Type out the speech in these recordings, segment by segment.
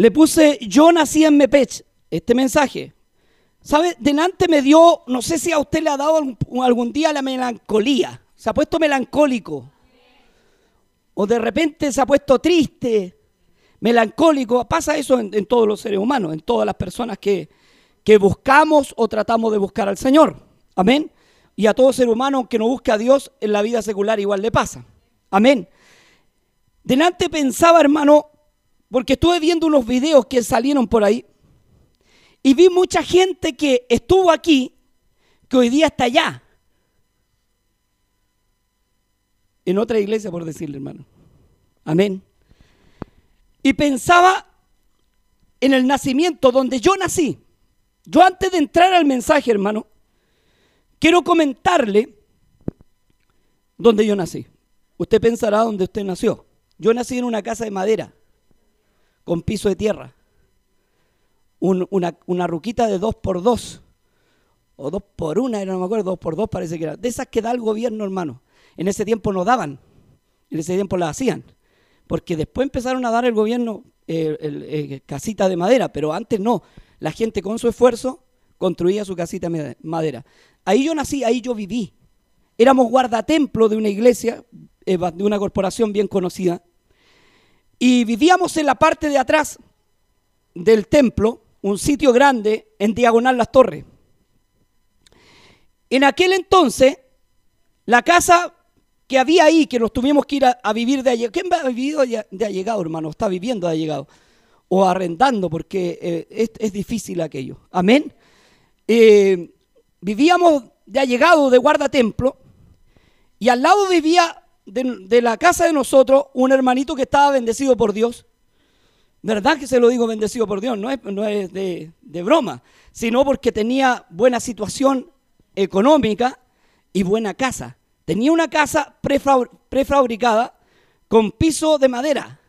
Le puse, yo nací en Mepech, este mensaje. ¿Sabe? Delante me dio, no sé si a usted le ha dado algún, día la melancolía. Se ha puesto melancólico. O de repente se ha puesto triste, melancólico. Pasa eso en, todos los seres humanos, en todas las personas que, que buscamos o tratamos de buscar al Señor. Amén. Y a todo ser humano que no busca a Dios en la vida secular igual le pasa. Amén. Delante pensaba, hermano, porque estuve viendo unos videos que salieron por ahí y vi mucha gente que estuvo aquí, que hoy día está allá. En otra iglesia, por decirle, hermano. Amén. Y pensaba en el nacimiento donde yo nací. Yo antes de entrar al mensaje, hermano, quiero comentarle donde yo nací. Usted pensará dónde usted nació. Yo nací en una casa de madera, con piso de tierra una, ruquita de dos por dos, o dos por una, no me acuerdo, dos por dos parece que era, de esas que da el gobierno, hermano. En ese tiempo no daban, en ese tiempo las hacían, porque después empezaron a dar el gobierno eh, eh, casita de madera, pero antes no. La gente con su esfuerzo construía su casita de madera. Ahí yo nací, ahí yo viví. Éramos guardatemplo de una iglesia, eh, de una corporación bien conocida, y vivíamos en la parte de atrás del templo, un sitio grande en Diagonal Las Torres. En aquel entonces, la casa que había ahí, que nos tuvimos que ir a, vivir de allegado. ¿Quién ha vivido de allegado, hermano? Está viviendo de allegado. O arrendando, porque eh, es, difícil aquello. Amén. Eh, vivíamos de allegado, de guardatemplo, y al lado vivía de la casa de nosotros un hermanito que estaba bendecido por Dios ¿Verdad que se lo digo bendecido por Dios? No es, no es de, broma, sino porque tenía buena situación económica y buena casa. Tenía una casa prefabricada con piso de madera.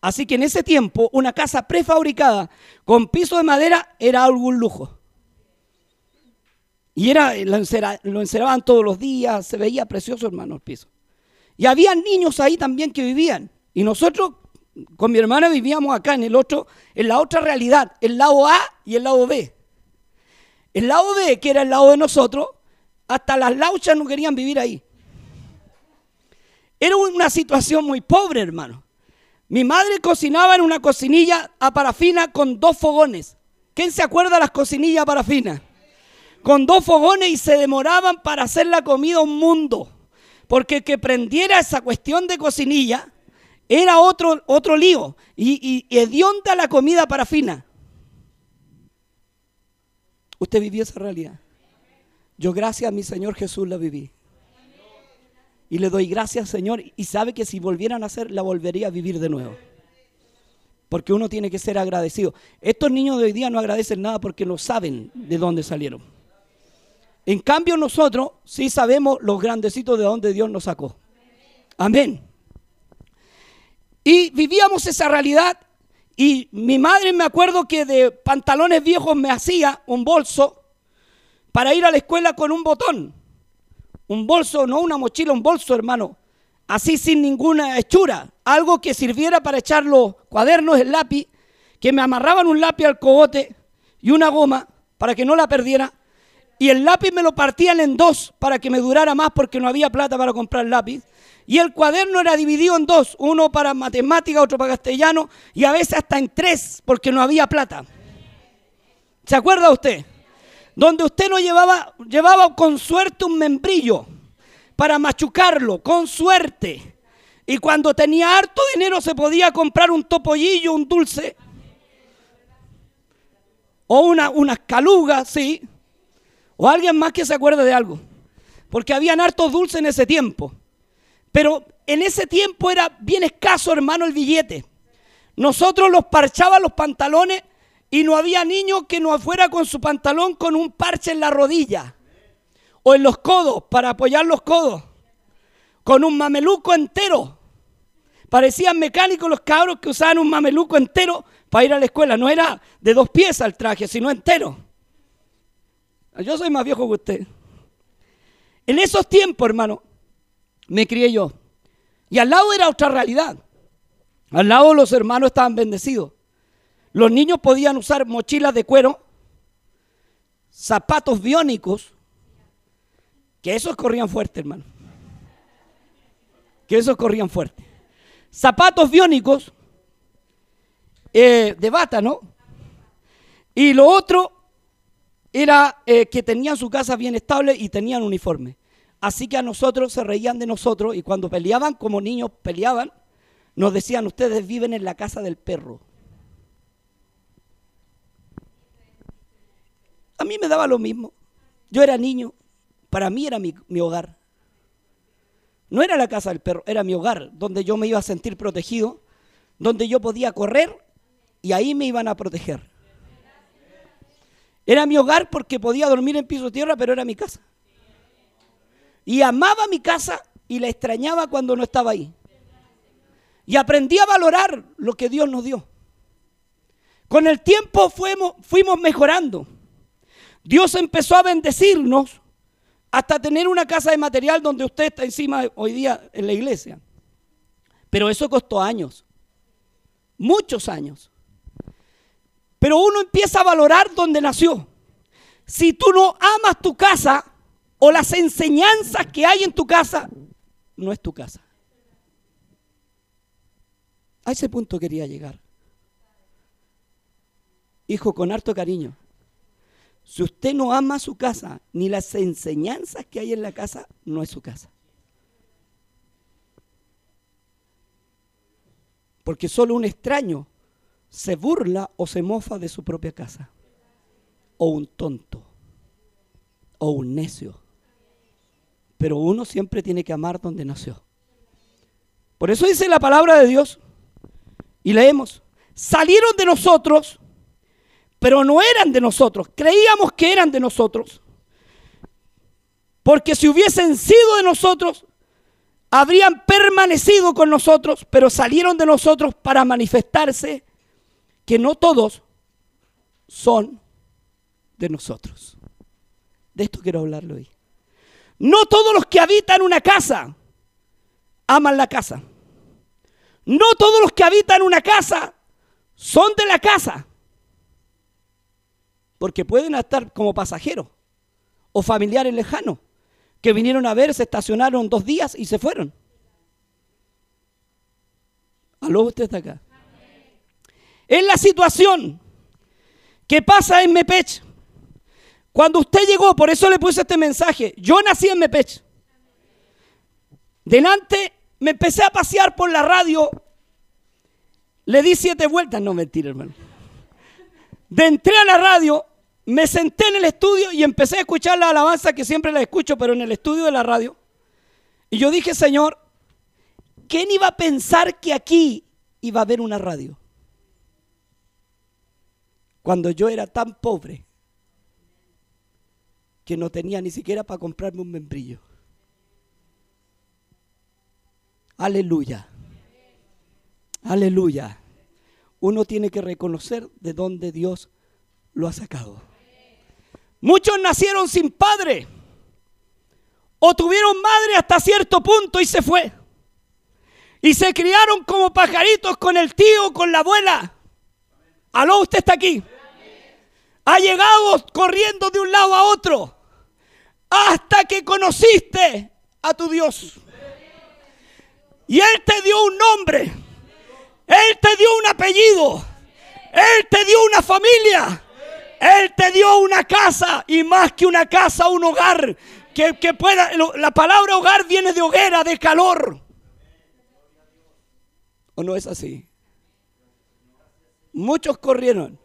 Así que en ese tiempo una casa prefabricada con piso de madera era algún lujo. Y era, lo, enceraban todos los días, se veía precioso hermano el piso. Y había niños ahí también que vivían. Y nosotros con mi hermana vivíamos acá en el otro, en la otra realidad, el lado A y el lado B. El lado B, que era el lado de nosotros, hasta las lauchas no querían vivir ahí. Era una situación muy pobre, hermano. Mi madre cocinaba en una cocinilla a parafina con dos fogones. ¿Quién se acuerda de las cocinillas a parafina? Con dos fogones y se demoraban para hacer la comida un mundo. Porque el que prendiera esa cuestión de cocinilla era otro, otro lío. Y, y hedionda la comida parafina. Usted vivió esa realidad. Yo gracias a mi Señor Jesús la viví. Y le doy gracias, Señor. Y sabe que si volvieran a hacer, la volvería a vivir de nuevo. Porque uno tiene que ser agradecido. Estos niños de hoy día no agradecen nada porque no saben de dónde salieron. En cambio nosotros sí sabemos los grandecitos de dónde Dios nos sacó. Amén. Y vivíamos esa realidad y mi madre me acuerdo que de pantalones viejos me hacía un bolso para ir a la escuela con un botón. Un bolso, no una mochila, un bolso, hermano. Así sin ninguna hechura. Algo que sirviera para echar los cuadernos, el lápiz, que me amarraban un lápiz al cogote y una goma para que no la perdiera. Y el lápiz me lo partían en dos para que me durara más porque no había plata para comprar lápiz. Y el cuaderno era dividido en dos, uno para matemática, otro para castellano, y a veces hasta en tres, porque no había plata. ¿Se acuerda usted? Donde usted no llevaba, llevaba con suerte un membrillo para machucarlo, con suerte. Y cuando tenía harto dinero se podía comprar un topollillo, un dulce. O una, unas calugas, sí. O alguien más que se acuerde de algo. Porque habían hartos dulces en ese tiempo. Pero en ese tiempo era bien escaso, hermano, el billete. Nosotros los parchaban los pantalones y no había niño que no fuera con su pantalón con un parche en la rodilla o en los codos para apoyar los codos, con un mameluco entero. Parecían mecánicos los cabros que usaban un mameluco entero para ir a la escuela. No era de dos piezas el traje, sino entero. Yo soy más viejo que usted. En esos tiempos, hermano, me crié yo. Y al lado era otra realidad. Al lado los hermanos estaban bendecidos. Los niños podían usar mochilas de cuero, zapatos biónicos, que esos corrían fuerte, hermano. Que esos corrían fuerte. Zapatos biónicos eh, de bata, ¿no? Y lo otro era eh, que tenían su casa bien estable y tenían uniforme. Así que a nosotros se reían de nosotros y cuando peleaban, como niños peleaban, nos decían, ustedes viven en la casa del perro. A mí me daba lo mismo. Yo era niño, para mí era mi, mi, hogar. No era la casa del perro, era mi hogar, donde yo me iba a sentir protegido, donde yo podía correr y ahí me iban a proteger. Era mi hogar porque podía dormir en piso de tierra, pero era mi casa. Y amaba mi casa y la extrañaba cuando no estaba ahí. Y aprendí a valorar lo que Dios nos dio. Con el tiempo fuimos, fuimos mejorando. Dios empezó a bendecirnos hasta tener una casa de material donde usted está encima hoy día en la iglesia. Pero eso costó años, muchos años. Pero uno empieza a valorar donde nació. Si tú no amas tu casa o las enseñanzas que hay en tu casa, no es tu casa. A ese punto quería llegar. Hijo, con harto cariño. Si usted no ama su casa, ni las enseñanzas que hay en la casa, no es su casa. Porque solo un extraño se burla o se mofa de su propia casa. O un tonto. O un necio. Pero uno siempre tiene que amar donde nació. Por eso dice la palabra de Dios. Y leemos. Salieron de nosotros pero no eran de nosotros. Creíamos que eran de nosotros. Porque si hubiesen sido de nosotros, habrían permanecido con nosotros, pero salieron de nosotros para manifestarse que no todos son de nosotros. De esto quiero hablarlo hoy. No todos los que habitan una casa aman la casa. No todos los que habitan una casa son de la casa porque pueden estar como pasajeros o familiares lejanos que vinieron a ver, se estacionaron dos días y se fueron. Aló, usted está acá. Es la situación que pasa en Mepech. Cuando usted llegó, por eso le puse este mensaje. Yo nací en Mepech. Delante me empecé a pasear por la radio. Le di siete vueltas. No, mentira, hermano. De entré a la radio me senté en el estudio y empecé a escuchar la alabanza que siempre la escucho, pero en el estudio de la radio. Y yo dije, Señor, ¿quién iba a pensar que aquí iba a haber una radio? Cuando yo era tan pobre que no tenía ni siquiera para comprarme un membrillo. Aleluya. Aleluya. Uno tiene que reconocer de dónde Dios lo ha sacado. Muchos nacieron sin padre o tuvieron madre hasta cierto punto y se fue. Y se criaron como pajaritos con el tío, con la abuela. Aló, usted está aquí. Ha llegado corriendo de un lado a otro hasta que conociste a tu Dios. Y Él te dio un nombre. Él te dio un apellido. Él te dio una familia. Él te dio una casa y más que una casa, un hogar. Que, que pueda, la palabra hogar viene de hoguera, de calor. ¿O no es así? Muchos corrieron.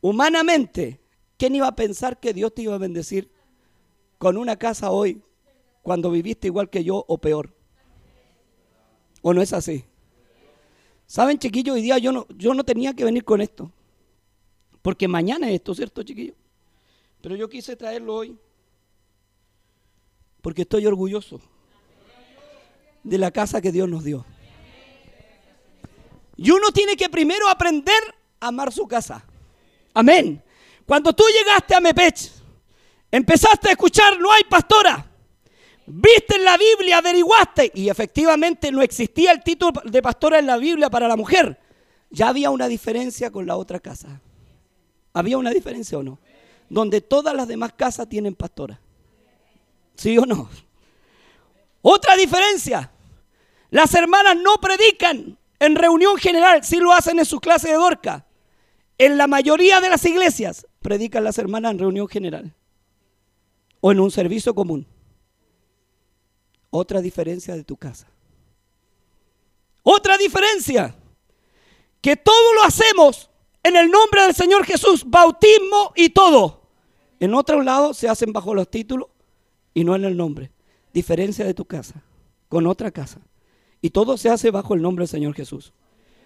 Humanamente, ¿quién iba a pensar que Dios te iba a bendecir con una casa hoy cuando viviste igual que yo o peor? ¿O no es así? ¿Saben, chiquillos? Hoy día yo no, yo no tenía que venir con esto. Porque mañana es esto, ¿cierto, chiquillo? Pero yo quise traerlo hoy porque estoy orgulloso de la casa que Dios nos dio. Y uno tiene que primero aprender a amar su casa. Amén. Cuando tú llegaste a Mepech, empezaste a escuchar, no hay pastora. Viste en la Biblia, averiguaste, y efectivamente no existía el título de pastora en la Biblia para la mujer. Ya había una diferencia con la otra casa. ¿Había una diferencia o no? Donde todas las demás casas tienen pastora. ¿Sí o no? Otra diferencia. Las hermanas no predican en reunión general, sí lo hacen en sus clases de Dorca. En la mayoría de las iglesias predican las hermanas en reunión general o en un servicio común. Otra diferencia de tu casa. Otra diferencia, que todo lo hacemos en el nombre del Señor Jesús, bautismo y todo. En otro lado se hacen bajo los títulos y no en el nombre. Diferencia de tu casa con otra casa. Y todo se hace bajo el nombre del Señor Jesús.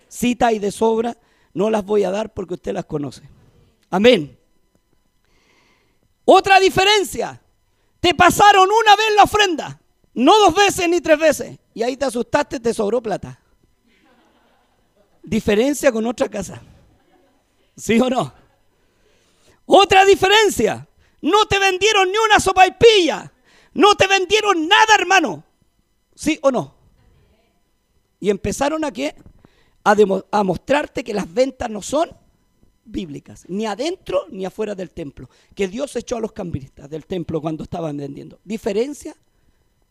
Cita y de sobra no las voy a dar porque usted las conoce. Amén. Otra diferencia. Te pasaron una vez la ofrenda, no dos veces ni tres veces. Y ahí te asustaste, te sobró plata. Diferencia con otra casa. ¿Sí o no? Otra diferencia. No te vendieron ni una sopa y pilla. No te vendieron nada, hermano. ¿Sí o no? Y empezaron a qué? A, a mostrarte que las ventas no son bíblicas, ni adentro ni afuera del templo, que Dios echó a los cambistas del templo cuando estaban vendiendo. Diferencia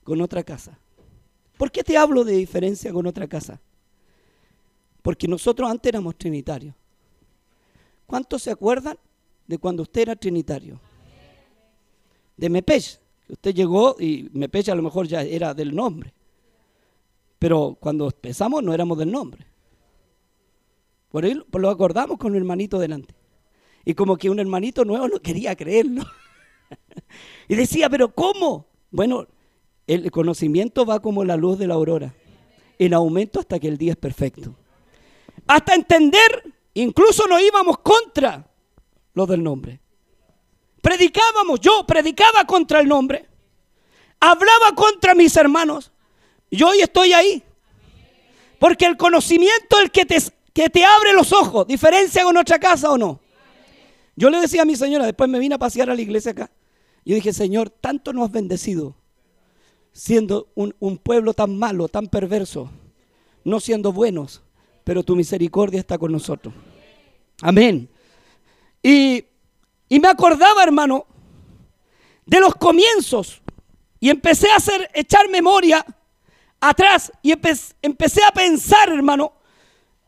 con otra casa. ¿Por qué te hablo de diferencia con otra casa? Porque nosotros antes éramos trinitarios. ¿Cuántos se acuerdan de cuando usted era trinitario? De Mepech. Usted llegó y Mepech a lo mejor ya era del nombre. Pero cuando empezamos no éramos del nombre. Por ahí lo acordamos con un hermanito delante. Y como que un hermanito nuevo no quería creerlo. y decía, pero ¿cómo? Bueno, el conocimiento va como la luz de la aurora, en aumento hasta que el día es perfecto. Hasta entender, incluso nos íbamos contra lo del nombre. Predicábamos, yo predicaba contra el nombre. Hablaba contra mis hermanos. Yo hoy estoy ahí. Porque el conocimiento el que te, que te abre los ojos. ¿Diferencia con otra casa o no? Yo le decía a mi señora, después me vine a pasear a la iglesia acá. Yo dije, Señor, tanto nos has bendecido siendo un, un pueblo tan malo, tan perverso, no siendo buenos, pero tu misericordia está con nosotros. Amén. Y, y me acordaba, hermano, de los comienzos. Y empecé a hacer, echar memoria atrás. Y empecé a pensar, hermano,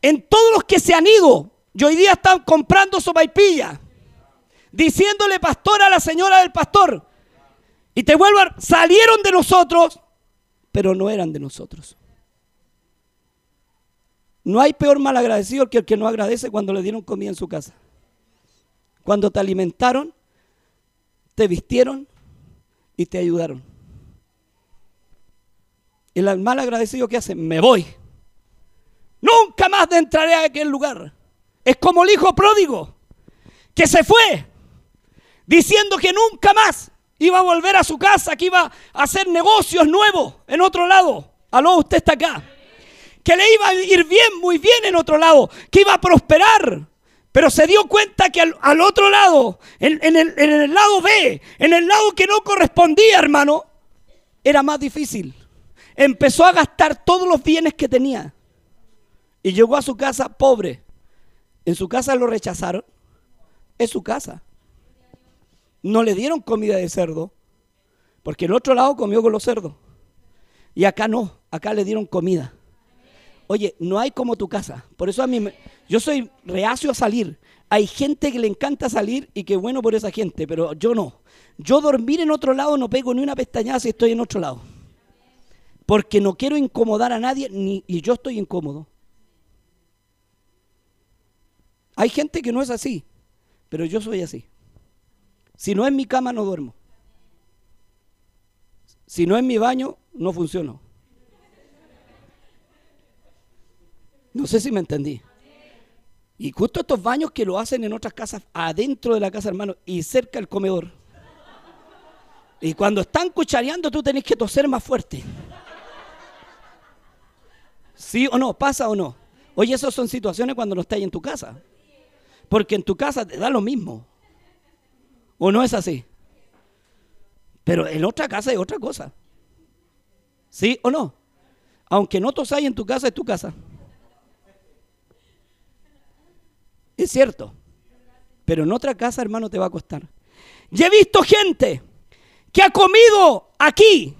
en todos los que se han ido. Y hoy día están comprando sopaipilla. Diciéndole pastor a la señora del pastor. Y te vuelvo a... Salieron de nosotros, pero no eran de nosotros. No hay peor mal agradecido que el que no agradece cuando le dieron comida en su casa. Cuando te alimentaron, te vistieron y te ayudaron. El mal agradecido que hace, me voy. Nunca más entraré a aquel lugar. Es como el hijo pródigo que se fue diciendo que nunca más iba a volver a su casa, que iba a hacer negocios nuevos en otro lado. Aló, usted está acá. Que le iba a ir bien, muy bien en otro lado, que iba a prosperar. Pero se dio cuenta que al, otro lado, en, el, en el lado B, en el lado que no correspondía, hermano, era más difícil. Empezó a gastar todos los bienes que tenía. Y llegó a su casa pobre. En su casa lo rechazaron. Es su casa no le dieron comida de cerdo, porque el otro lado comió con los cerdos. Y acá no, acá le dieron comida. Oye, no hay como tu casa. Por eso a mí, yo soy reacio a salir. Hay gente que le encanta salir y que bueno por esa gente, pero yo no. Yo dormir en otro lado no pego ni una pestañada si estoy en otro lado. Porque no quiero incomodar a nadie ni, y yo estoy incómodo. Hay gente que no es así, pero yo soy así. Si no es mi cama, no duermo. Si no es mi baño, no funciono. No sé si me entendí. Y justo estos baños que lo hacen en otras casas, adentro de la casa, hermano, y cerca del comedor. Y cuando están cuchareando, tú tenés que toser más fuerte. ¿Sí o no? ¿Pasa o no? Oye, esas son situaciones cuando no estás en tu casa. Porque en tu casa te da lo mismo. ¿O no es así? Pero en otra casa es otra cosa. ¿Sí o no? Aunque no tosáis en tu casa, es tu casa. Es cierto. Pero en otra casa, hermano, te va a costar. Y he visto gente que ha comido aquí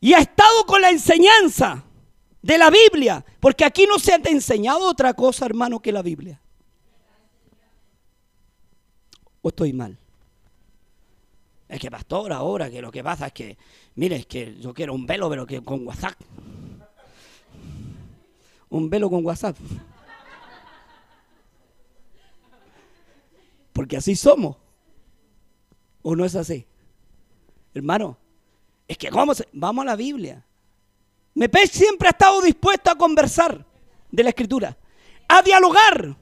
y ha estado con la enseñanza de la Biblia, porque aquí no se ha enseñado otra cosa, hermano, que la Biblia. ¿O estoy mal? Es que pastor, ahora que lo que pasa es que, mire, es que yo quiero un velo, pero que con WhatsApp. Un velo con WhatsApp. Porque así somos. ¿O no es así? Hermano, es que vamos, vamos a la Biblia. Mepech siempre ha estado dispuesto a conversar de la escritura, a dialogar,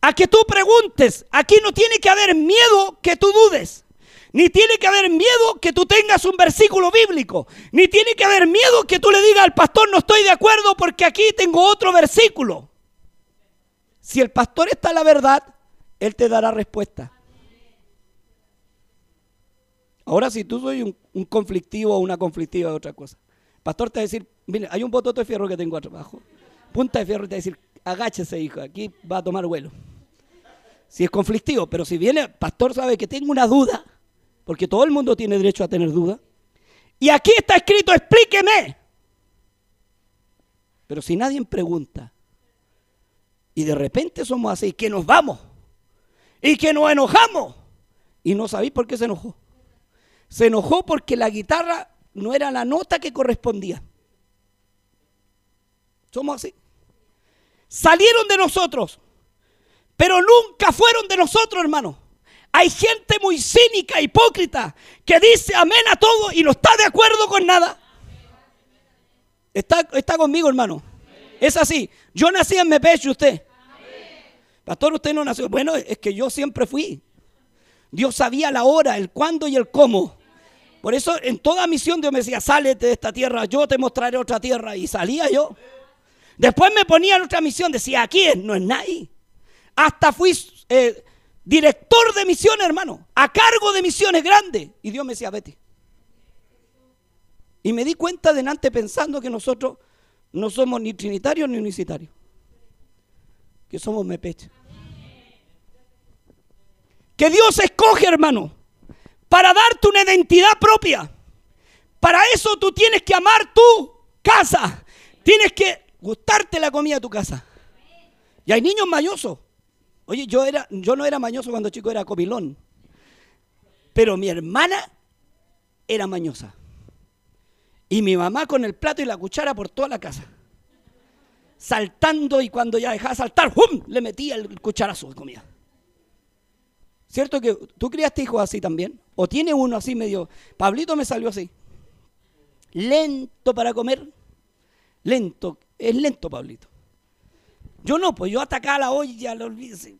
a que tú preguntes. Aquí no tiene que haber miedo que tú dudes. Ni tiene que haber miedo que tú tengas un versículo bíblico. Ni tiene que haber miedo que tú le digas al pastor no estoy de acuerdo porque aquí tengo otro versículo. Si el pastor está en la verdad, él te dará respuesta. Ahora, si tú soy un, conflictivo o una conflictiva de otra cosa, el pastor te va a decir, mire, hay un bototo de fierro que tengo abajo. Punta de fierro y te va a decir, agáchese, hijo, aquí va a tomar vuelo. Si es conflictivo, pero si viene, pastor sabe que tengo una duda, porque todo el mundo tiene derecho a tener duda. Y aquí está escrito, explíqueme. Pero si nadie pregunta, y de repente somos así, que nos vamos y que nos enojamos. Y no sabéis por qué se enojó. Se enojó porque la guitarra no era la nota que correspondía. Somos así. Salieron de nosotros, pero nunca fueron de nosotros, hermano. Hay gente muy cínica, hipócrita, que dice amén a todo y no está de acuerdo con nada. Está, está conmigo, hermano. Es así. Yo nací en Mepeche, usted. Pastor, usted no nació. Bueno, es que yo siempre fui. Dios sabía la hora, el cuándo y el cómo. Por eso en toda misión Dios me decía, sálete de esta tierra, yo te mostraré otra tierra. Y salía yo. Después me ponía en otra misión, decía, aquí no es nadie. Hasta fui eh, director de misiones, hermano, a cargo de misiones grandes. Y Dios me decía, vete. Y me di cuenta delante pensando que nosotros no somos ni trinitarios ni unicitarios que somos mepecha. Que Dios escoge, hermano, para darte una identidad propia. Para eso tú tienes que amar tu casa. Tienes que gustarte la comida de tu casa. Y hay niños mañosos. Oye, yo, era, yo no era mañoso cuando chico, era comilón. Pero mi hermana era mañosa. Y mi mamá con el plato y la cuchara por toda la casa saltando y cuando ya dejaba saltar, ¡hum! le metía el cucharazo de comida. ¿Cierto que tú criaste hijos así también? ¿O tiene uno así medio... Pablito me salió así. Lento para comer. Lento. Es lento, Pablito. Yo no, pues yo atacaba la olla, lo olvidé.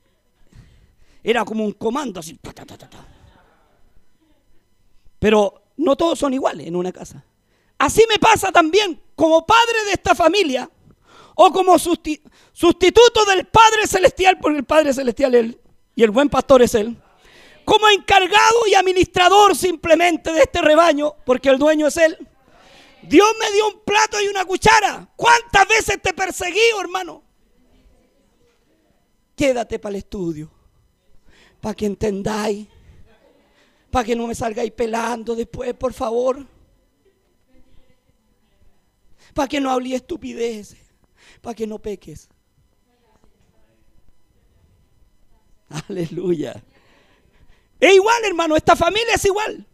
Era como un comando así. Pero no todos son iguales en una casa. Así me pasa también como padre de esta familia o como sustituto del Padre Celestial, porque el Padre Celestial es Él y el buen pastor es Él. Como encargado y administrador simplemente de este rebaño, porque el dueño es Él. Dios me dio un plato y una cuchara. ¿Cuántas veces te perseguí, hermano? Quédate para el estudio, para que entendáis, para que no me salgáis pelando después, por favor. Para que no hable estupideces para que no peques. Aleluya. Es igual, hermano, esta familia es igual.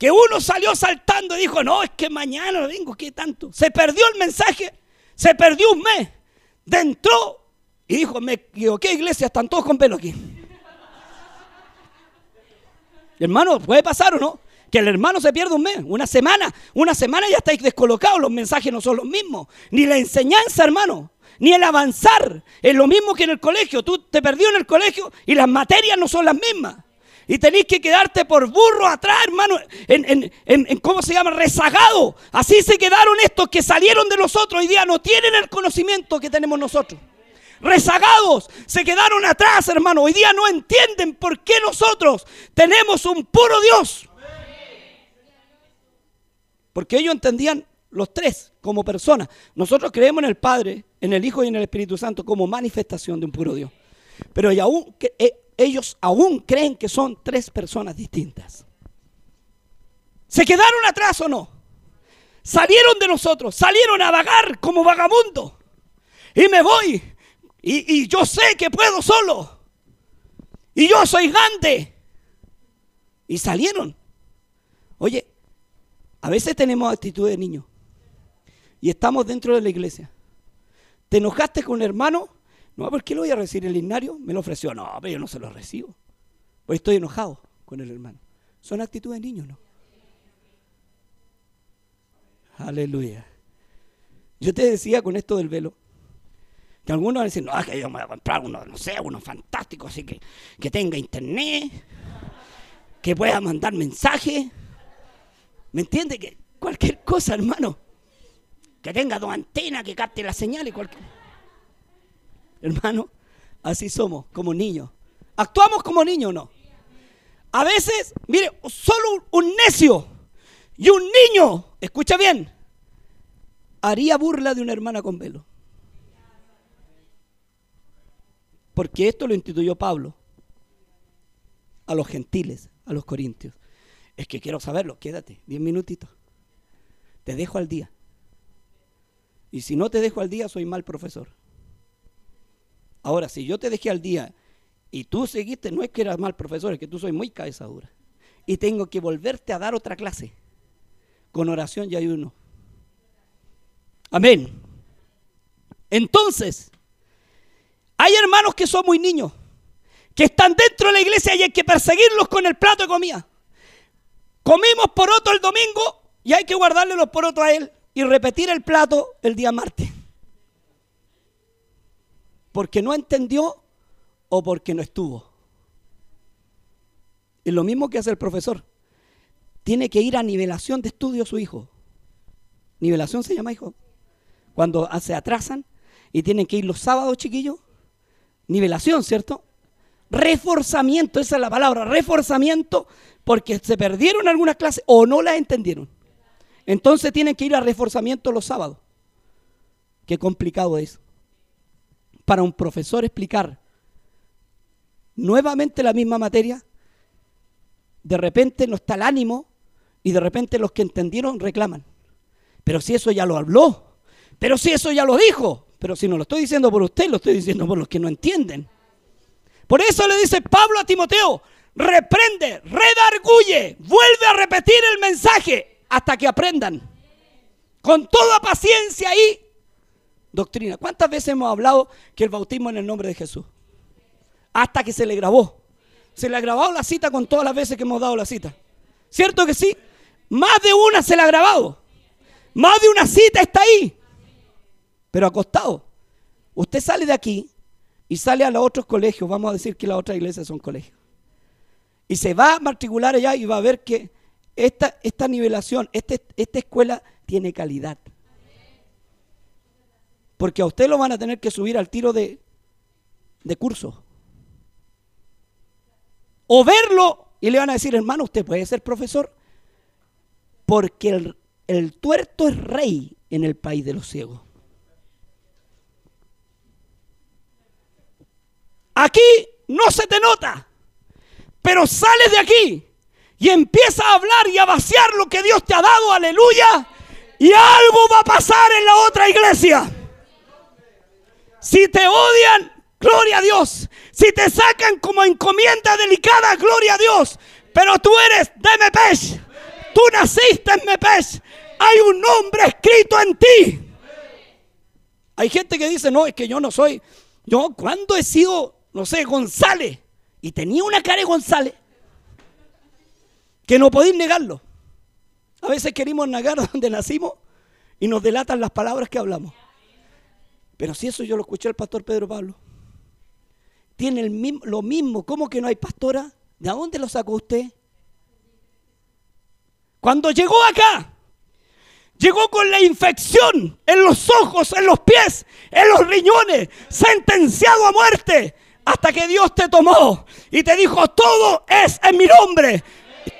Que uno salió saltando y dijo, no, es que mañana vengo, ¿qué tanto? Se perdió el mensaje, se perdió un mes. Entró y dijo, me equivoqué, iglesia, están todos con pelo aquí. hermano, puede pasar o no que el hermano se pierde un mes, una semana, una semana ya estáis descolocados, los mensajes no son los mismos, ni la enseñanza, hermano, ni el avanzar, es lo mismo que en el colegio, tú te perdió en el colegio y las materias no son las mismas. Y tenéis que quedarte por burro atrás, hermano, en, en, ¿cómo se llama? Rezagado. Así se quedaron estos que salieron de nosotros hoy día, no tienen el conocimiento que tenemos nosotros rezagados, se quedaron atrás, hermano. Hoy día no entienden por qué nosotros tenemos un puro Dios. Porque ellos entendían los tres como personas. Nosotros creemos en el Padre, en el Hijo y en el Espíritu Santo como manifestación de un puro Dios. Pero eh, ellos aún creen que son tres personas distintas. ¿Se quedaron atrás o no? Salieron de nosotros, salieron a vagar como vagabundo. Y me voy. Y, yo sé que puedo solo. Y yo soy grande. Y salieron. Oye, a veces tenemos actitud de niño. Y estamos dentro de la iglesia. ¿Te enojaste con un hermano? No, ¿por qué lo voy a recibir el ignario? Me lo ofreció. No, pero yo no se lo recibo. Pues estoy enojado con el hermano. Son actitudes de niños, ¿no? Aleluya. Yo te decía con esto del velo, que algunos van a decir, no, que yo me voy a comprar uno, no sé, uno fantástico, así que, que tenga internet, que pueda mandar mensajes. ¿Me entiende? Que cualquier cosa, hermano. Que tenga dos antenas, que capte la señal y cualquier. Hermano, así somos, como niños. ¿Actuamos como niños o no? A veces, mire, solo un necio y un niño, escucha bien, haría burla de una hermana con velo. Porque esto lo instituyó Pablo a los gentiles, a los corintios. Es que quiero saberlo, quédate, diez minutitos. Te dejo al día. Y si no te dejo al día, soy mal profesor. Ahora, si yo te dejé al día y tú seguiste, no es que eras mal profesor, es que tú soy muy cabeza dura. Y tengo que volverte a dar otra clase con oración y ayuno. Amén. Entonces, hay hermanos que son muy niños, que están dentro de la iglesia y hay que perseguirlos con el plato de comida. Comimos poroto el domingo y hay que guardarle los porotos a él y repetir el plato el día martes. Porque no entendió o porque no estuvo. Es lo mismo que hace el profesor tiene que ir a nivelación de estudio su hijo. Nivelación se llama hijo. Cuando se atrasan y tienen que ir los sábados, chiquillos. Nivelación, ¿cierto? Reforzamiento, esa es la palabra, reforzamiento, porque se perdieron algunas clases o no las entendieron. Entonces tienen que ir a reforzamiento los sábados. Qué complicado es. Para un profesor explicar nuevamente la misma materia, de repente no está el ánimo y de repente los que entendieron reclaman. Pero si eso ya lo habló, pero si eso ya lo dijo, pero si no lo estoy diciendo por usted, lo estoy diciendo por los que no entienden. Por eso le dice Pablo a Timoteo, reprende, redarguye, vuelve a repetir el mensaje hasta que aprendan. Con toda paciencia y doctrina. ¿Cuántas veces hemos hablado que el bautismo en el nombre de Jesús? Hasta que se le grabó. Se le ha grabado la cita con todas las veces que hemos dado la cita. ¿Cierto que sí? Más de una se la ha grabado. Más de una cita está ahí. Pero acostado. Usted sale de aquí y sale a los otros colegios. Vamos a decir que las otras iglesias son colegios. Y se va a matricular allá y va a ver que esta, esta nivelación, este, esta escuela tiene calidad. Porque a usted lo van a tener que subir al tiro de, de curso. O verlo y le van a decir, hermano, usted puede ser profesor porque el, tuerto es rey en el país de los ciegos. Aquí no se te nota, pero sales de aquí y empiezas a hablar y a vaciar lo que Dios te ha dado, aleluya, y algo va a pasar en la otra iglesia. Si te odian, gloria a Dios. Si te sacan como encomienda delicada, gloria a Dios. Pero tú eres de Mepesh. Tú naciste en Mepes. Hay un nombre escrito en ti. Hay gente que dice, no, es que yo no soy. Yo, cuando he sido, no sé, González? Y tenía una cara de González. Que no podéis negarlo. A veces queremos negar donde nacimos y nos delatan las palabras que hablamos. Pero si eso yo lo escuché al pastor Pedro Pablo. Tiene el mismo, lo mismo. ¿Cómo que no hay pastora? ¿De dónde lo sacó usted? Cuando llegó acá, llegó con la infección en los ojos, en los pies, en los riñones, sentenciado a muerte, hasta que Dios te tomó y te dijo, todo es en mi nombre,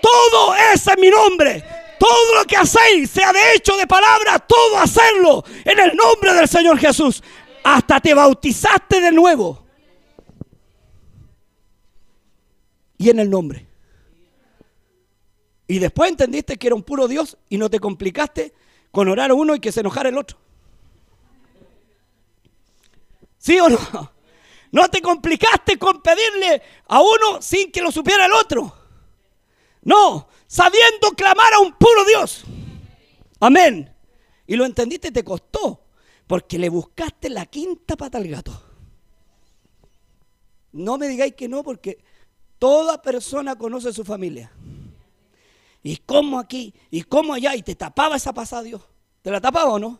todo es en mi nombre. Todo lo que hacéis, sea de hecho, de palabra, todo hacerlo en el nombre del Señor Jesús. Hasta te bautizaste de nuevo. y en el nombre. Y después entendiste que era un puro Dios y no te complicaste con orar uno y que se enojara el otro. ¿Sí o no? No te complicaste con pedirle a uno sin que lo supiera el otro. No, sabiendo clamar a un puro Dios. Amén. Y lo entendiste, te costó, porque le buscaste la quinta pata al gato. No me digáis que no, porque toda persona conoce su familia. Y cómo aquí, y cómo allá, y te tapaba esa pasada Dios. ¿Te la tapaba o no?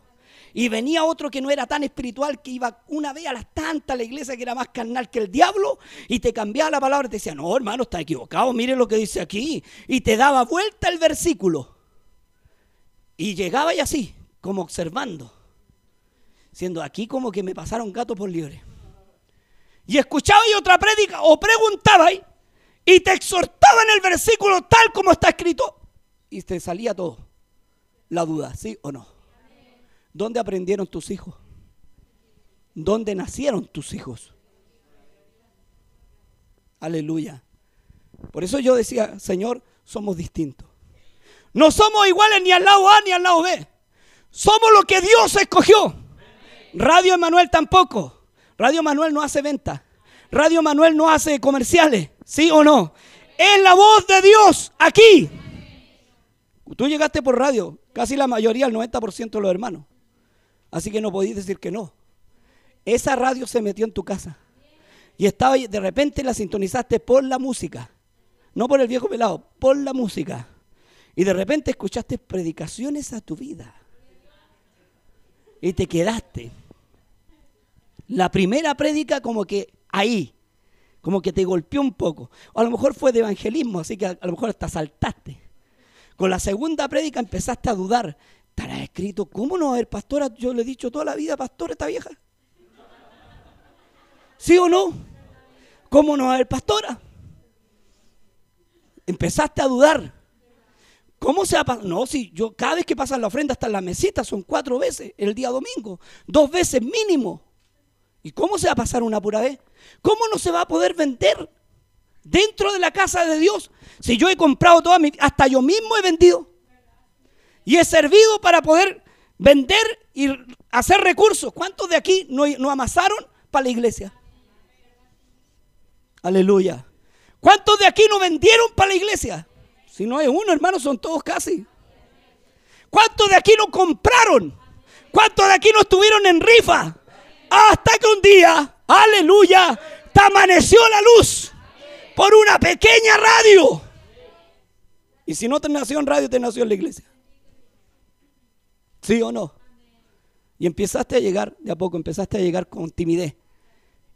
Y venía otro que no era tan espiritual, que iba una vez a las tantas a la iglesia que era más carnal que el diablo, y te cambiaba la palabra y te decía, no hermano, está equivocado, mire lo que dice aquí. Y te daba vuelta el versículo. Y llegaba y así, como observando, siendo aquí como que me pasaron gato por libre. Y escuchaba y otra prédica o preguntaba ahí y te exhortaba en el versículo tal como está escrito y te salía todo. La duda, ¿sí o no? ¿Dónde aprendieron tus hijos? ¿Dónde nacieron tus hijos? Aleluya. Por eso yo decía, Señor, somos distintos. No somos iguales ni al lado A ni al lado B. Somos lo que Dios escogió. Radio Emanuel tampoco. Radio Emanuel no hace venta. Radio Emanuel no hace comerciales. ¿Sí o no? Es la voz de Dios aquí. Tú llegaste por radio, casi la mayoría, el 90% de los hermanos. Así que no podéis decir que no. Esa radio se metió en tu casa. Y estaba de repente la sintonizaste por la música. No por el viejo pelado, por la música. Y de repente escuchaste predicaciones a tu vida. Y te quedaste. La primera prédica como que ahí, como que te golpeó un poco. O a lo mejor fue de evangelismo, así que a, lo mejor hasta saltaste. Con la segunda prédica empezaste a dudar. Estará escrito, ¿cómo no va a haber pastora? Yo le he dicho toda la vida, pastora, esta vieja. ¿Sí o no? ¿Cómo no va a haber pastora? Empezaste a dudar. ¿Cómo se va a No, si yo cada vez que pasan la ofrenda hasta en la mesita son cuatro veces el día domingo, dos veces mínimo. ¿Y cómo se va a pasar una pura vez? ¿Cómo no se va a poder vender dentro de la casa de Dios si yo he comprado toda mi, hasta yo mismo he vendido y he servido para poder vender y hacer recursos? ¿Cuántos de aquí no, amasaron para la iglesia? Aleluya. ¿Cuántos de aquí no vendieron para la iglesia? Si no es uno, hermano, son todos casi. ¿Cuántos de aquí no compraron? ¿Cuántos de aquí no estuvieron en rifa? Hasta que un día aleluya, te amaneció la luz por una pequeña radio. Y si no te nació en radio, te nació en la iglesia. ¿Sí o no? Y empezaste a llegar, de a poco empezaste a llegar con timidez.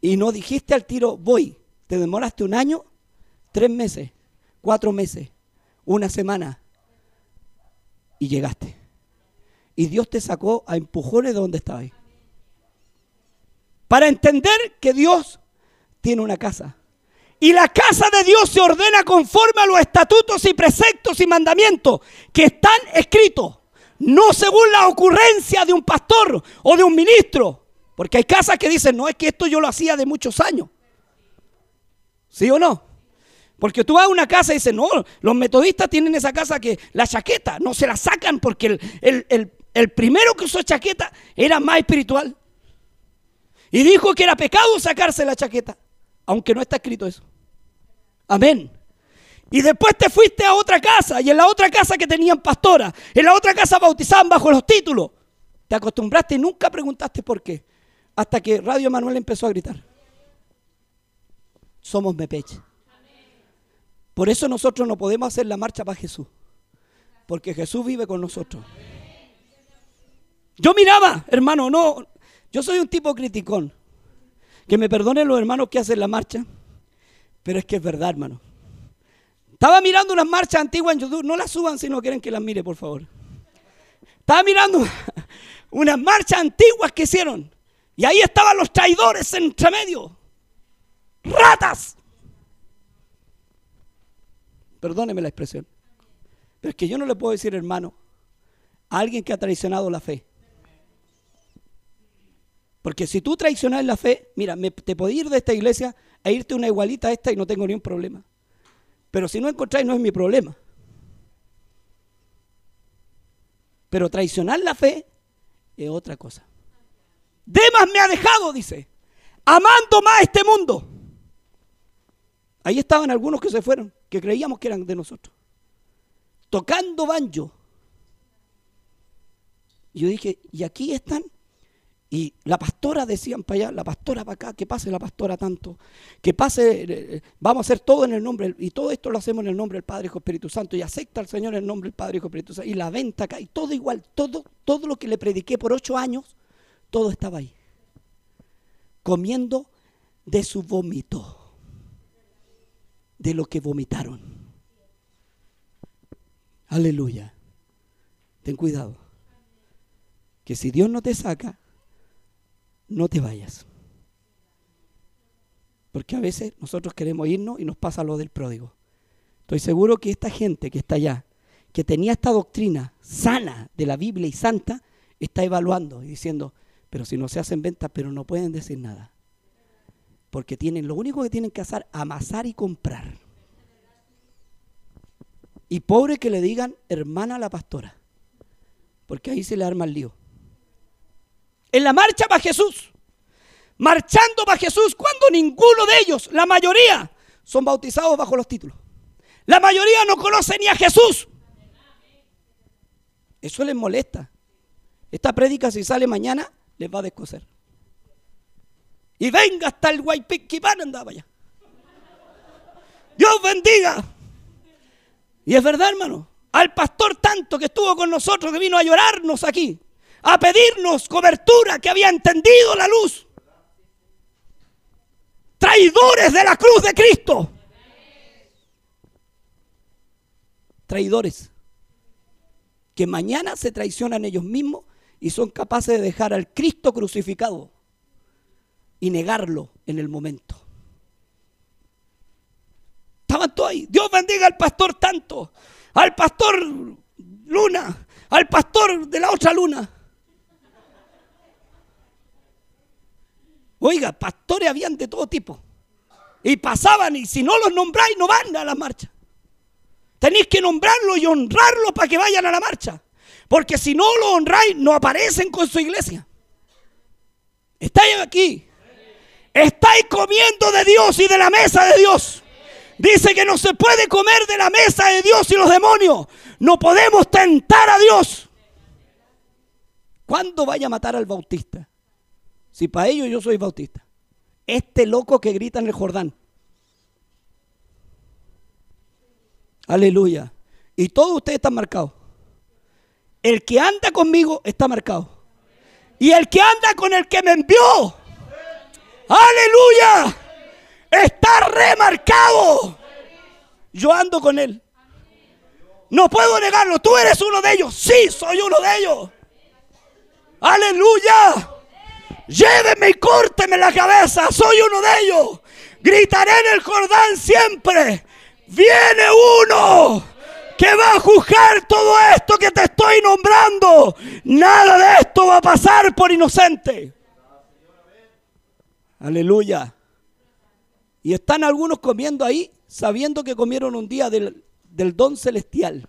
Y no dijiste al tiro, voy. Te demoraste un año, tres meses, cuatro meses, una semana. Y llegaste. Y Dios te sacó a empujones de donde estabas para entender que Dios tiene una casa. Y la casa de Dios se ordena conforme a los estatutos y preceptos y mandamientos que están escritos, no según la ocurrencia de un pastor o de un ministro. Porque hay casas que dicen, no es que esto yo lo hacía de muchos años. ¿Sí o no? Porque tú vas a una casa y dices, no, los metodistas tienen esa casa que la chaqueta no se la sacan porque el, el primero que usó chaqueta era más espiritual. Y dijo que era pecado sacarse la chaqueta, aunque no está escrito eso. Amén. Y después te fuiste a otra casa, y en la otra casa que tenían pastora, en la otra casa bautizaban bajo los títulos. Te acostumbraste y nunca preguntaste por qué. Hasta que Radio Manuel empezó a gritar. Somos Mepeche. Por eso nosotros no podemos hacer la marcha para Jesús. Porque Jesús vive con nosotros. Yo miraba, hermano, no, yo soy un tipo criticón. Que me perdonen los hermanos que hacen la marcha, pero es que es verdad, hermano. Estaba mirando unas marchas antiguas en YouTube, no las suban si no quieren que las mire, por favor. Estaba mirando unas marchas antiguas que hicieron. Y ahí estaban los traidores entre medio. Ratas. Perdóneme la expresión. Pero es que yo no le puedo decir, hermano, a alguien que ha traicionado la fe. Porque si tú traicionas la fe, mira, te puedo ir de esta iglesia e irte una igualita a esta y no tengo ni un problema. Pero si no encontráis no es mi problema. Pero traicionar la fe es otra cosa. Demas me ha dejado, dice, amando más este mundo. Ahí estaban algunos que se fueron, que creíamos que eran de nosotros. Tocando banjo. Yo dije, ¿y aquí están? Y la pastora decían para allá, la pastora para acá, que pase la pastora tanto, que pase, eh, vamos a hacer todo en el nombre, y todo esto lo hacemos en el nombre del Padre, Hijo, Espíritu Santo, y acepta al Señor en el nombre del Padre, Hijo, Espíritu Santo, y la venta acá, y todo igual, todo, todo lo que le prediqué por ocho años, todo estaba ahí, comiendo de su vómito, de lo que vomitaron. Aleluya. Ten cuidado. Que si Dios no te saca, no te vayas. Porque a veces nosotros queremos irnos y nos pasa lo del pródigo. Estoy seguro que esta gente que está allá, que tenía esta doctrina sana de la Biblia y santa, está evaluando y diciendo, pero si no se hacen ventas, pero no pueden decir nada. Porque tienen, lo único que tienen que hacer, amasar y comprar. Y pobre que le digan hermana a la pastora, porque ahí se le arma el lío en la marcha para Jesús, marchando para Jesús, cuando ninguno de ellos, la mayoría, son bautizados bajo los títulos. La mayoría no conoce ni a Jesús. Eso les molesta. Esta prédica si sale mañana, les va a descoser. Y venga hasta el van andaba allá. Dios bendiga. Y es verdad, hermano. Al pastor tanto que estuvo con nosotros, que vino a llorarnos aquí a pedirnos cobertura que había entendido la luz. Traidores de la cruz de Cristo. Traidores. Que mañana se traicionan ellos mismos y son capaces de dejar al Cristo crucificado y negarlo en el momento. Estaban todos ahí. Dios bendiga al pastor tanto, al pastor Luna, al pastor de la otra luna. Oiga, pastores habían de todo tipo. Y pasaban y si no los nombráis no van a la marcha. Tenéis que nombrarlos y honrarlos para que vayan a la marcha. Porque si no lo honráis no aparecen con su iglesia. Estáis aquí. Estáis comiendo de Dios y de la mesa de Dios. Dice que no se puede comer de la mesa de Dios y los demonios. No podemos tentar a Dios. ¿Cuándo vaya a matar al bautista? Si para ellos yo soy bautista. Este loco que grita en el Jordán. Aleluya. Y todos ustedes están marcados. El que anda conmigo está marcado. Y el que anda con el que me envió. Aleluya. Está remarcado. Yo ando con él. No puedo negarlo. Tú eres uno de ellos. Sí, soy uno de ellos. Aleluya. Lléveme y córteme la cabeza, soy uno de ellos. Gritaré en el Jordán siempre. Viene uno que va a juzgar todo esto que te estoy nombrando. Nada de esto va a pasar por inocente. Aleluya. Y están algunos comiendo ahí sabiendo que comieron un día del, del don celestial.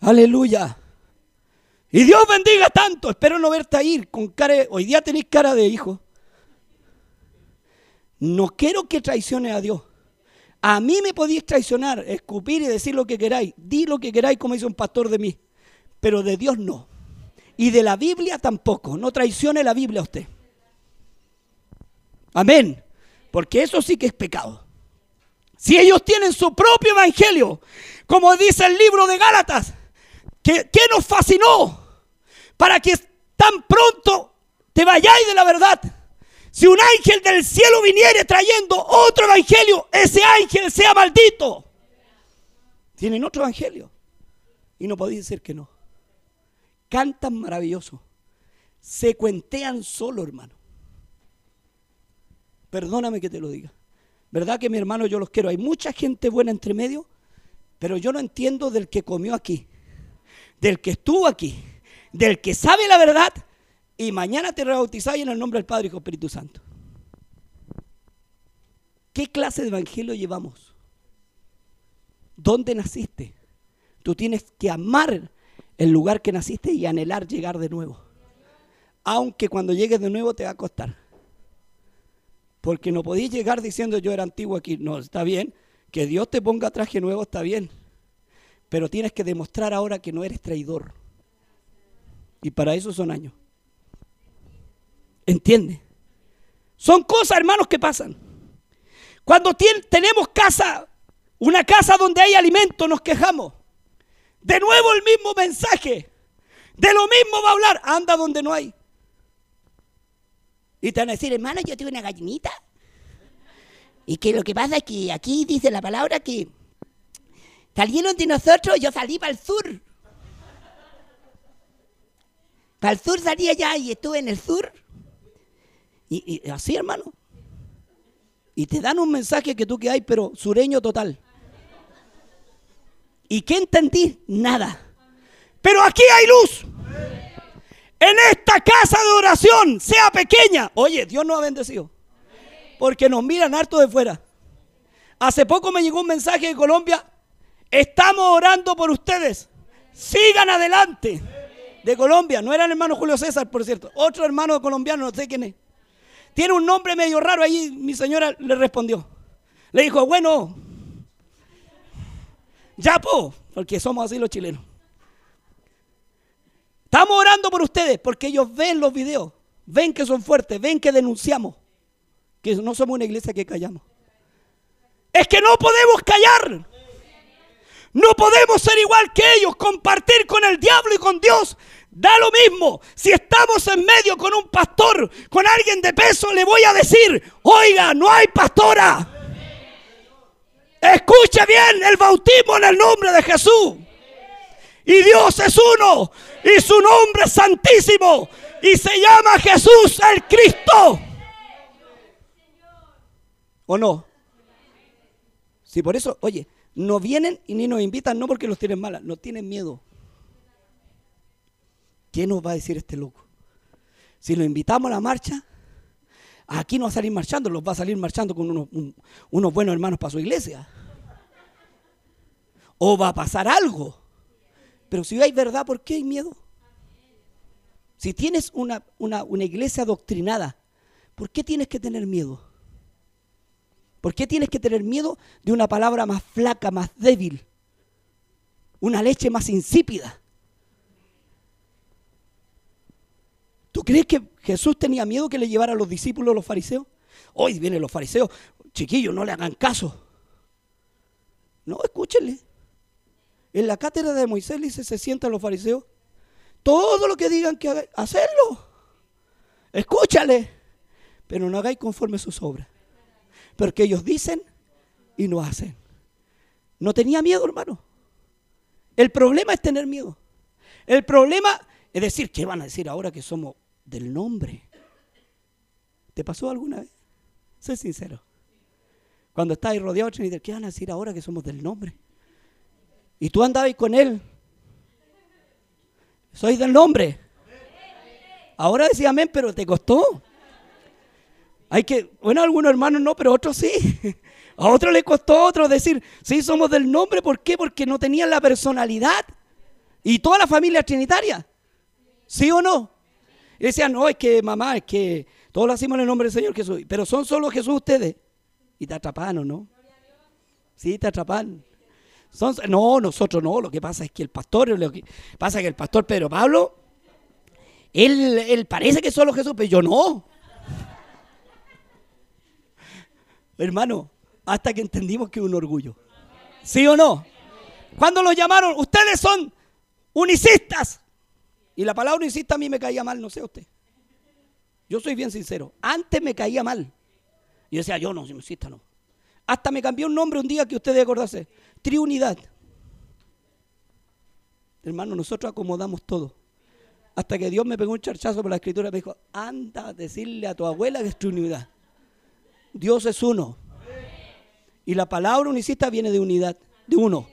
Aleluya. Y Dios bendiga tanto. Espero no verte ir con cara. Hoy día tenéis cara de hijo. No quiero que traiciones a Dios. A mí me podéis traicionar, escupir y decir lo que queráis. Di lo que queráis, como dice un pastor de mí. Pero de Dios no. Y de la Biblia tampoco. No traicione la Biblia a usted. Amén. Porque eso sí que es pecado. Si ellos tienen su propio evangelio, como dice el libro de Gálatas, ¿qué, qué nos fascinó? Para que tan pronto te vayáis de la verdad. Si un ángel del cielo viniere trayendo otro evangelio, ese ángel sea maldito. Tienen otro evangelio. Y no podéis decir que no. Cantan maravilloso. Se cuentean solo, hermano. Perdóname que te lo diga. ¿Verdad que mi hermano yo los quiero? Hay mucha gente buena entre medio, pero yo no entiendo del que comió aquí, del que estuvo aquí, del que sabe la verdad y mañana te rebautizáis en el nombre del Padre y del Espíritu Santo. ¿Qué clase de evangelio llevamos? ¿Dónde naciste? Tú tienes que amar el lugar que naciste y anhelar llegar de nuevo. Aunque cuando llegues de nuevo te va a costar. Porque no podías llegar diciendo yo era antiguo aquí. No, está bien. Que Dios te ponga traje nuevo está bien. Pero tienes que demostrar ahora que no eres traidor. Y para eso son años. ¿Entiende? Son cosas, hermanos, que pasan. Cuando tenemos casa, una casa donde hay alimento, nos quejamos. De nuevo el mismo mensaje. De lo mismo va a hablar. Anda donde no hay. Y te van a decir, hermano, yo tengo una gallinita. Y que lo que pasa es que aquí dice la palabra que salieron de nosotros, yo salí para el sur. Para el sur salí allá y estuve en el sur. Y, y así, hermano. Y te dan un mensaje que tú que hay, pero sureño total. ¿Y qué entendí? Nada. Pero aquí hay luz. En esta casa de oración, sea pequeña. Oye, Dios nos ha bendecido. Porque nos miran harto de fuera. Hace poco me llegó un mensaje de Colombia. Estamos orando por ustedes. Sigan adelante. De Colombia. No era el hermano Julio César, por cierto. Otro hermano colombiano, no sé quién es. Tiene un nombre medio raro. Ahí mi señora le respondió. Le dijo, bueno, ya, po, porque somos así los chilenos. Estamos orando por ustedes porque ellos ven los videos, ven que son fuertes, ven que denunciamos, que no somos una iglesia que callamos. Es que no podemos callar. No podemos ser igual que ellos, compartir con el diablo y con Dios. Da lo mismo. Si estamos en medio con un pastor, con alguien de peso, le voy a decir, oiga, no hay pastora. Escuche bien el bautismo en el nombre de Jesús. Y Dios es uno. Y su nombre es santísimo. Y se llama Jesús el Cristo. ¿O no? Si por eso, oye, no vienen y ni nos invitan, no porque los tienen malas, nos tienen miedo. ¿Qué nos va a decir este loco? Si lo invitamos a la marcha, aquí no va a salir marchando, los va a salir marchando con unos, unos buenos hermanos para su iglesia. O va a pasar algo. Pero si hay verdad, ¿por qué hay miedo? Si tienes una, una, una iglesia adoctrinada, ¿por qué tienes que tener miedo? ¿Por qué tienes que tener miedo de una palabra más flaca, más débil? Una leche más insípida. ¿Tú crees que Jesús tenía miedo que le llevara a los discípulos los fariseos? Hoy vienen los fariseos, chiquillos, no le hagan caso. No, escúchenle. En la cátedra de Moisés dice, se sientan los fariseos. Todo lo que digan que haga, hacerlo. Escúchale. Pero no hagáis conforme sus obras. Porque ellos dicen y no hacen. No tenía miedo, hermano. El problema es tener miedo. El problema es decir, ¿qué van a decir ahora que somos del nombre? ¿Te pasó alguna vez? Sé sincero. Cuando estáis rodeados de ¿qué van a decir ahora que somos del nombre? Y tú andabas con él. Soy del nombre. Ahora decía amén, pero te costó. Hay que, bueno, algunos hermanos no, pero otros sí. A otros le costó a otros decir, sí, somos del nombre. ¿Por qué? Porque no tenían la personalidad. Y toda la familia trinitaria. ¿Sí o no? Y decían, no, es que mamá, es que todos lo hacemos en el nombre del Señor Jesús. Pero son solo Jesús ustedes. Y te ¿o no? Sí, te atrapan no, nosotros no. Lo que pasa es que el pastor, pasa es que el pastor Pedro Pablo, él, él parece que solo Jesús, pero yo no. Hermano, hasta que entendimos que es un orgullo. ¿Sí o no? Cuando lo llamaron, ustedes son unicistas. Y la palabra unicista a mí me caía mal, no sé usted. Yo soy bien sincero. Antes me caía mal. Yo decía, yo no, unicista no. Hasta me cambió un nombre un día que ustedes acordarse. Triunidad. Hermano, nosotros acomodamos todo. Hasta que Dios me pegó un charchazo por la escritura y me dijo, anda a decirle a tu abuela que es Trinidad. Dios es uno. Y la palabra unicista viene de unidad, de uno,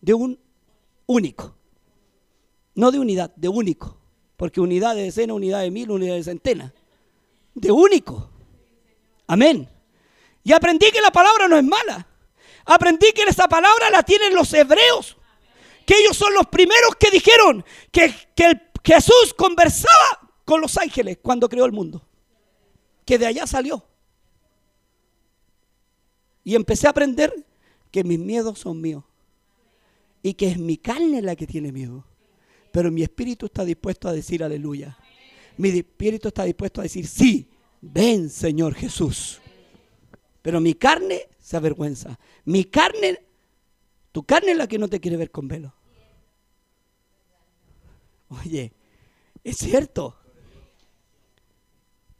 de un único. No de unidad, de único. Porque unidad de decena, unidad de mil, unidad de centena. De único. Amén. Y aprendí que la palabra no es mala. Aprendí que esa palabra la tienen los hebreos. Que ellos son los primeros que dijeron que, que Jesús conversaba con los ángeles cuando creó el mundo. Que de allá salió. Y empecé a aprender que mis miedos son míos. Y que es mi carne la que tiene miedo. Pero mi espíritu está dispuesto a decir aleluya. Mi espíritu está dispuesto a decir, sí, ven Señor Jesús. Pero mi carne se avergüenza. Mi carne, tu carne es la que no te quiere ver con velo. Oye, es cierto.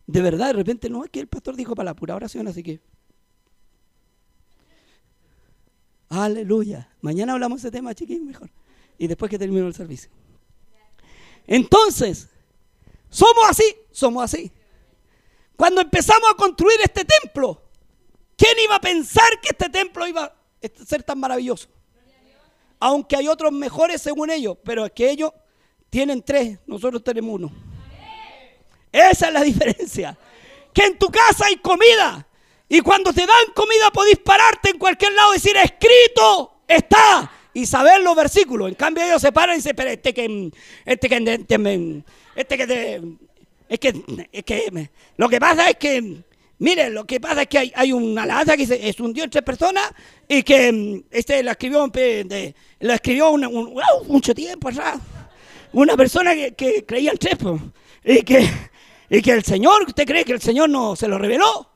De verdad, de repente no, es que el pastor dijo para la pura oración, así que Aleluya. Mañana hablamos de ese tema, chiquillos, mejor. Y después que termine el servicio. Entonces, somos así, somos así. Cuando empezamos a construir este templo, ¿quién iba a pensar que este templo iba a ser tan maravilloso? Aunque hay otros mejores según ellos, pero es que ellos tienen tres, nosotros tenemos uno. Esa es la diferencia. Que en tu casa hay comida, y cuando te dan comida podéis pararte en cualquier lado y decir, escrito está. Y saber los versículos. En cambio ellos se paran y dicen, pero este que, este que, este, este que, es que, es que, lo que pasa es que, mire, lo que pasa es que hay, hay una alabanza que es un Dios entre personas y que este la escribió, de, la escribió mucho tiempo atrás. Una persona que, creía en tres, y que, y que el Señor, ¿usted cree que el Señor no se lo reveló?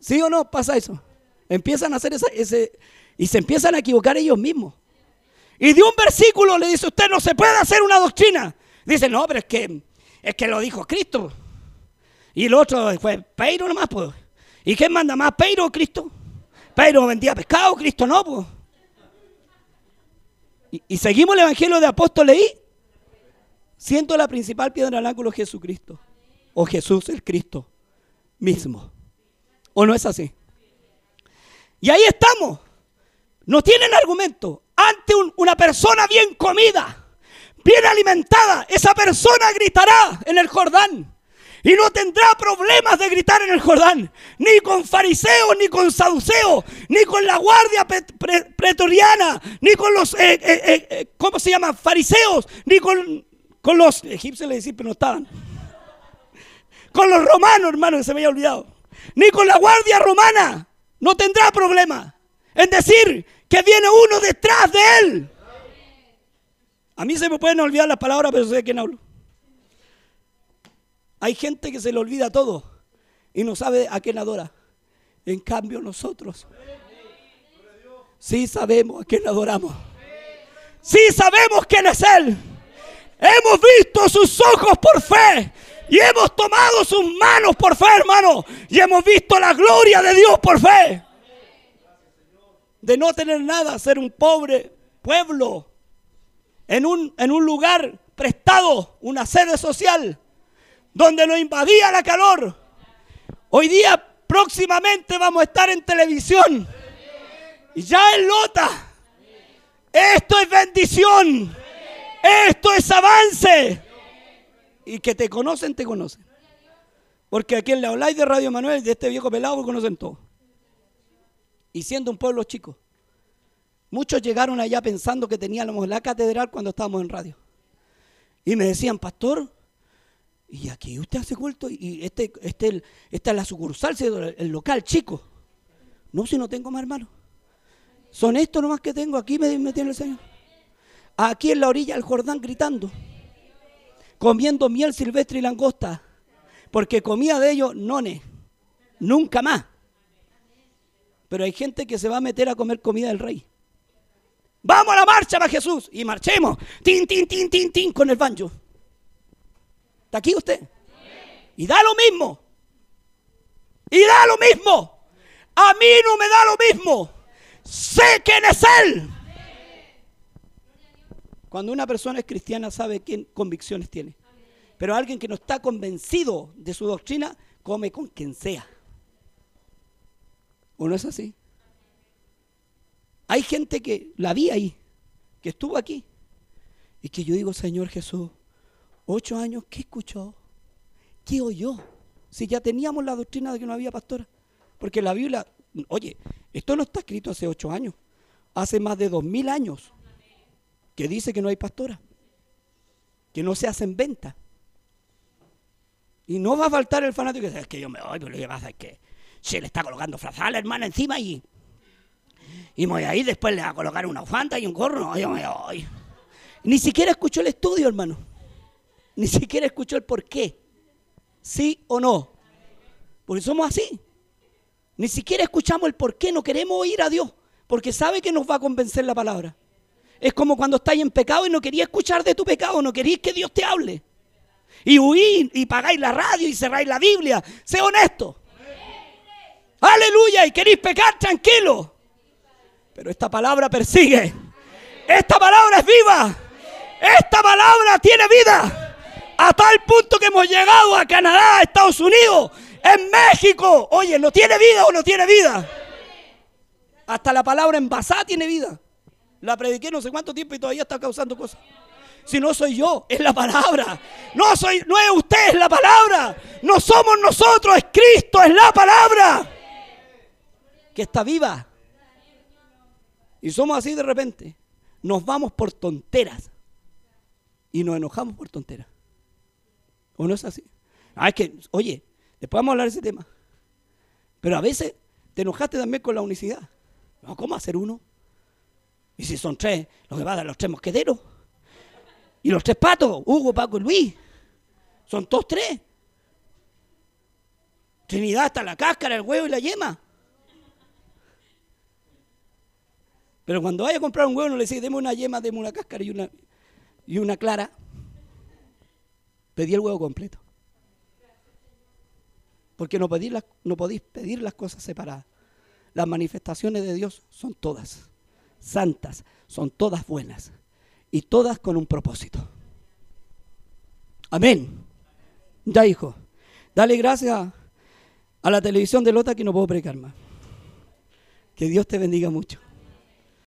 ¿Sí o no pasa eso? Empiezan a hacer ese, y se empiezan a equivocar ellos mismos. Y de un versículo le dice, usted no se puede hacer una doctrina. Dice, no, pero es que, es que lo dijo Cristo. Y el otro fue Pedro nomás, pues. ¿Y quién manda más, Pedro o Cristo? Pedro vendía pescado, Cristo no, pues. Y, seguimos el Evangelio de Apóstoles y siendo la principal piedra del ángulo Jesucristo. O Jesús el Cristo mismo. ¿O no es así? Y ahí estamos. No tienen argumento. Ante una persona bien comida, bien alimentada, esa persona gritará en el Jordán. Y no tendrá problemas de gritar en el Jordán. Ni con fariseos, ni con saduceos, ni con la guardia pretoriana, ni con los, eh, eh, eh, ¿cómo se llama? Fariseos, ni con, los egipcios, le decía, pero no estaban. Con los romanos, hermano, se me había olvidado ni con la guardia romana, no tendrá problema en decir que viene uno detrás de él. A mí se me pueden olvidar las palabras, pero sé de quién hablo. Hay gente que se le olvida todo y no sabe a quién adora. En cambio nosotros sí sabemos a quién adoramos. Sí sabemos quién es Él. Hemos visto sus ojos por fe y hemos tomado sus manos por fe, hermano. Y hemos visto la gloria de Dios por fe. De no tener nada, ser un pobre pueblo en un, en un lugar prestado, una sede social, donde nos invadía la calor. Hoy día próximamente vamos a estar en televisión. Y ya en Lota. Esto es bendición. Esto es avance y que te conocen, te conocen. Porque a quien le habláis de Radio Manuel, de este viejo pelado, conocen todo. Y siendo un pueblo chico. Muchos llegaron allá pensando que teníamos la catedral cuando estábamos en radio. Y me decían, pastor, y aquí usted hace culto, y este, este, esta es la sucursal, el local chico. No, si no tengo más hermanos. Son estos nomás que tengo, aquí me tiene el Señor. Aquí en la orilla del Jordán gritando comiendo miel silvestre y langosta, porque comía de ellos nones, nunca más. Pero hay gente que se va a meter a comer comida del rey. Vamos a la marcha para Jesús y marchemos. Tin, tin, tin, tin, tin con el banjo. ¿Está aquí usted? Y da lo mismo. Y da lo mismo. A mí no me da lo mismo. Sé quién es Él. Cuando una persona es cristiana sabe qué convicciones tiene. Pero alguien que no está convencido de su doctrina, come con quien sea. ¿O no es así? Hay gente que la vi ahí, que estuvo aquí, y que yo digo, Señor Jesús, ocho años, ¿qué escuchó? ¿Qué oyó? Si ya teníamos la doctrina de que no había pastora. Porque la Biblia, oye, esto no está escrito hace ocho años, hace más de dos mil años que dice que no hay pastora, que no se hacen venta. Y no va a faltar el fanático que dice, es que yo me voy, pero lo que pasa es que se le está colocando frazada a la hermana encima y, y voy ahí, después le va a colocar una fanta y un gorro, yo me voy. Ni siquiera escuchó el estudio, hermano. Ni siquiera escuchó el por qué. ¿Sí o no? Porque somos así. Ni siquiera escuchamos el por qué. No queremos oír a Dios. Porque sabe que nos va a convencer la palabra. Es como cuando estáis en pecado y no quería escuchar de tu pecado. No queréis que Dios te hable. Y huís y pagáis la radio y cerráis la Biblia. Sé honesto. Aleluya. Y queréis pecar tranquilo. Pero esta palabra persigue. Esta palabra es viva. Esta palabra tiene vida. A tal punto que hemos llegado a Canadá, a Estados Unidos, en México. Oye, ¿no tiene vida o no tiene vida? Hasta la palabra envasada tiene vida. La prediqué no sé cuánto tiempo y todavía está causando cosas. Si no soy yo, es la palabra. No soy, no es usted, es la palabra. No somos nosotros, es Cristo, es la palabra. Que está viva. Y somos así de repente. Nos vamos por tonteras. Y nos enojamos por tonteras. ¿O no es así? Ah, es que, oye, después vamos a hablar de ese tema. Pero a veces te enojaste también con la unicidad. No, ¿cómo hacer uno? Y si son tres, lo que dar los tres mosqueteros. Y los tres patos, Hugo, Paco y Luis. Son todos tres. Trinidad hasta la cáscara, el huevo y la yema. Pero cuando vaya a comprar un huevo no le dice, deme una yema, deme una cáscara y una, y una clara. Pedí el huevo completo. Porque no, no podéis pedir las cosas separadas. Las manifestaciones de Dios son todas santas, son todas buenas y todas con un propósito. Amén. Ya, hijo. Dale gracias a la televisión de Lota que no puedo precar más. Que Dios te bendiga mucho.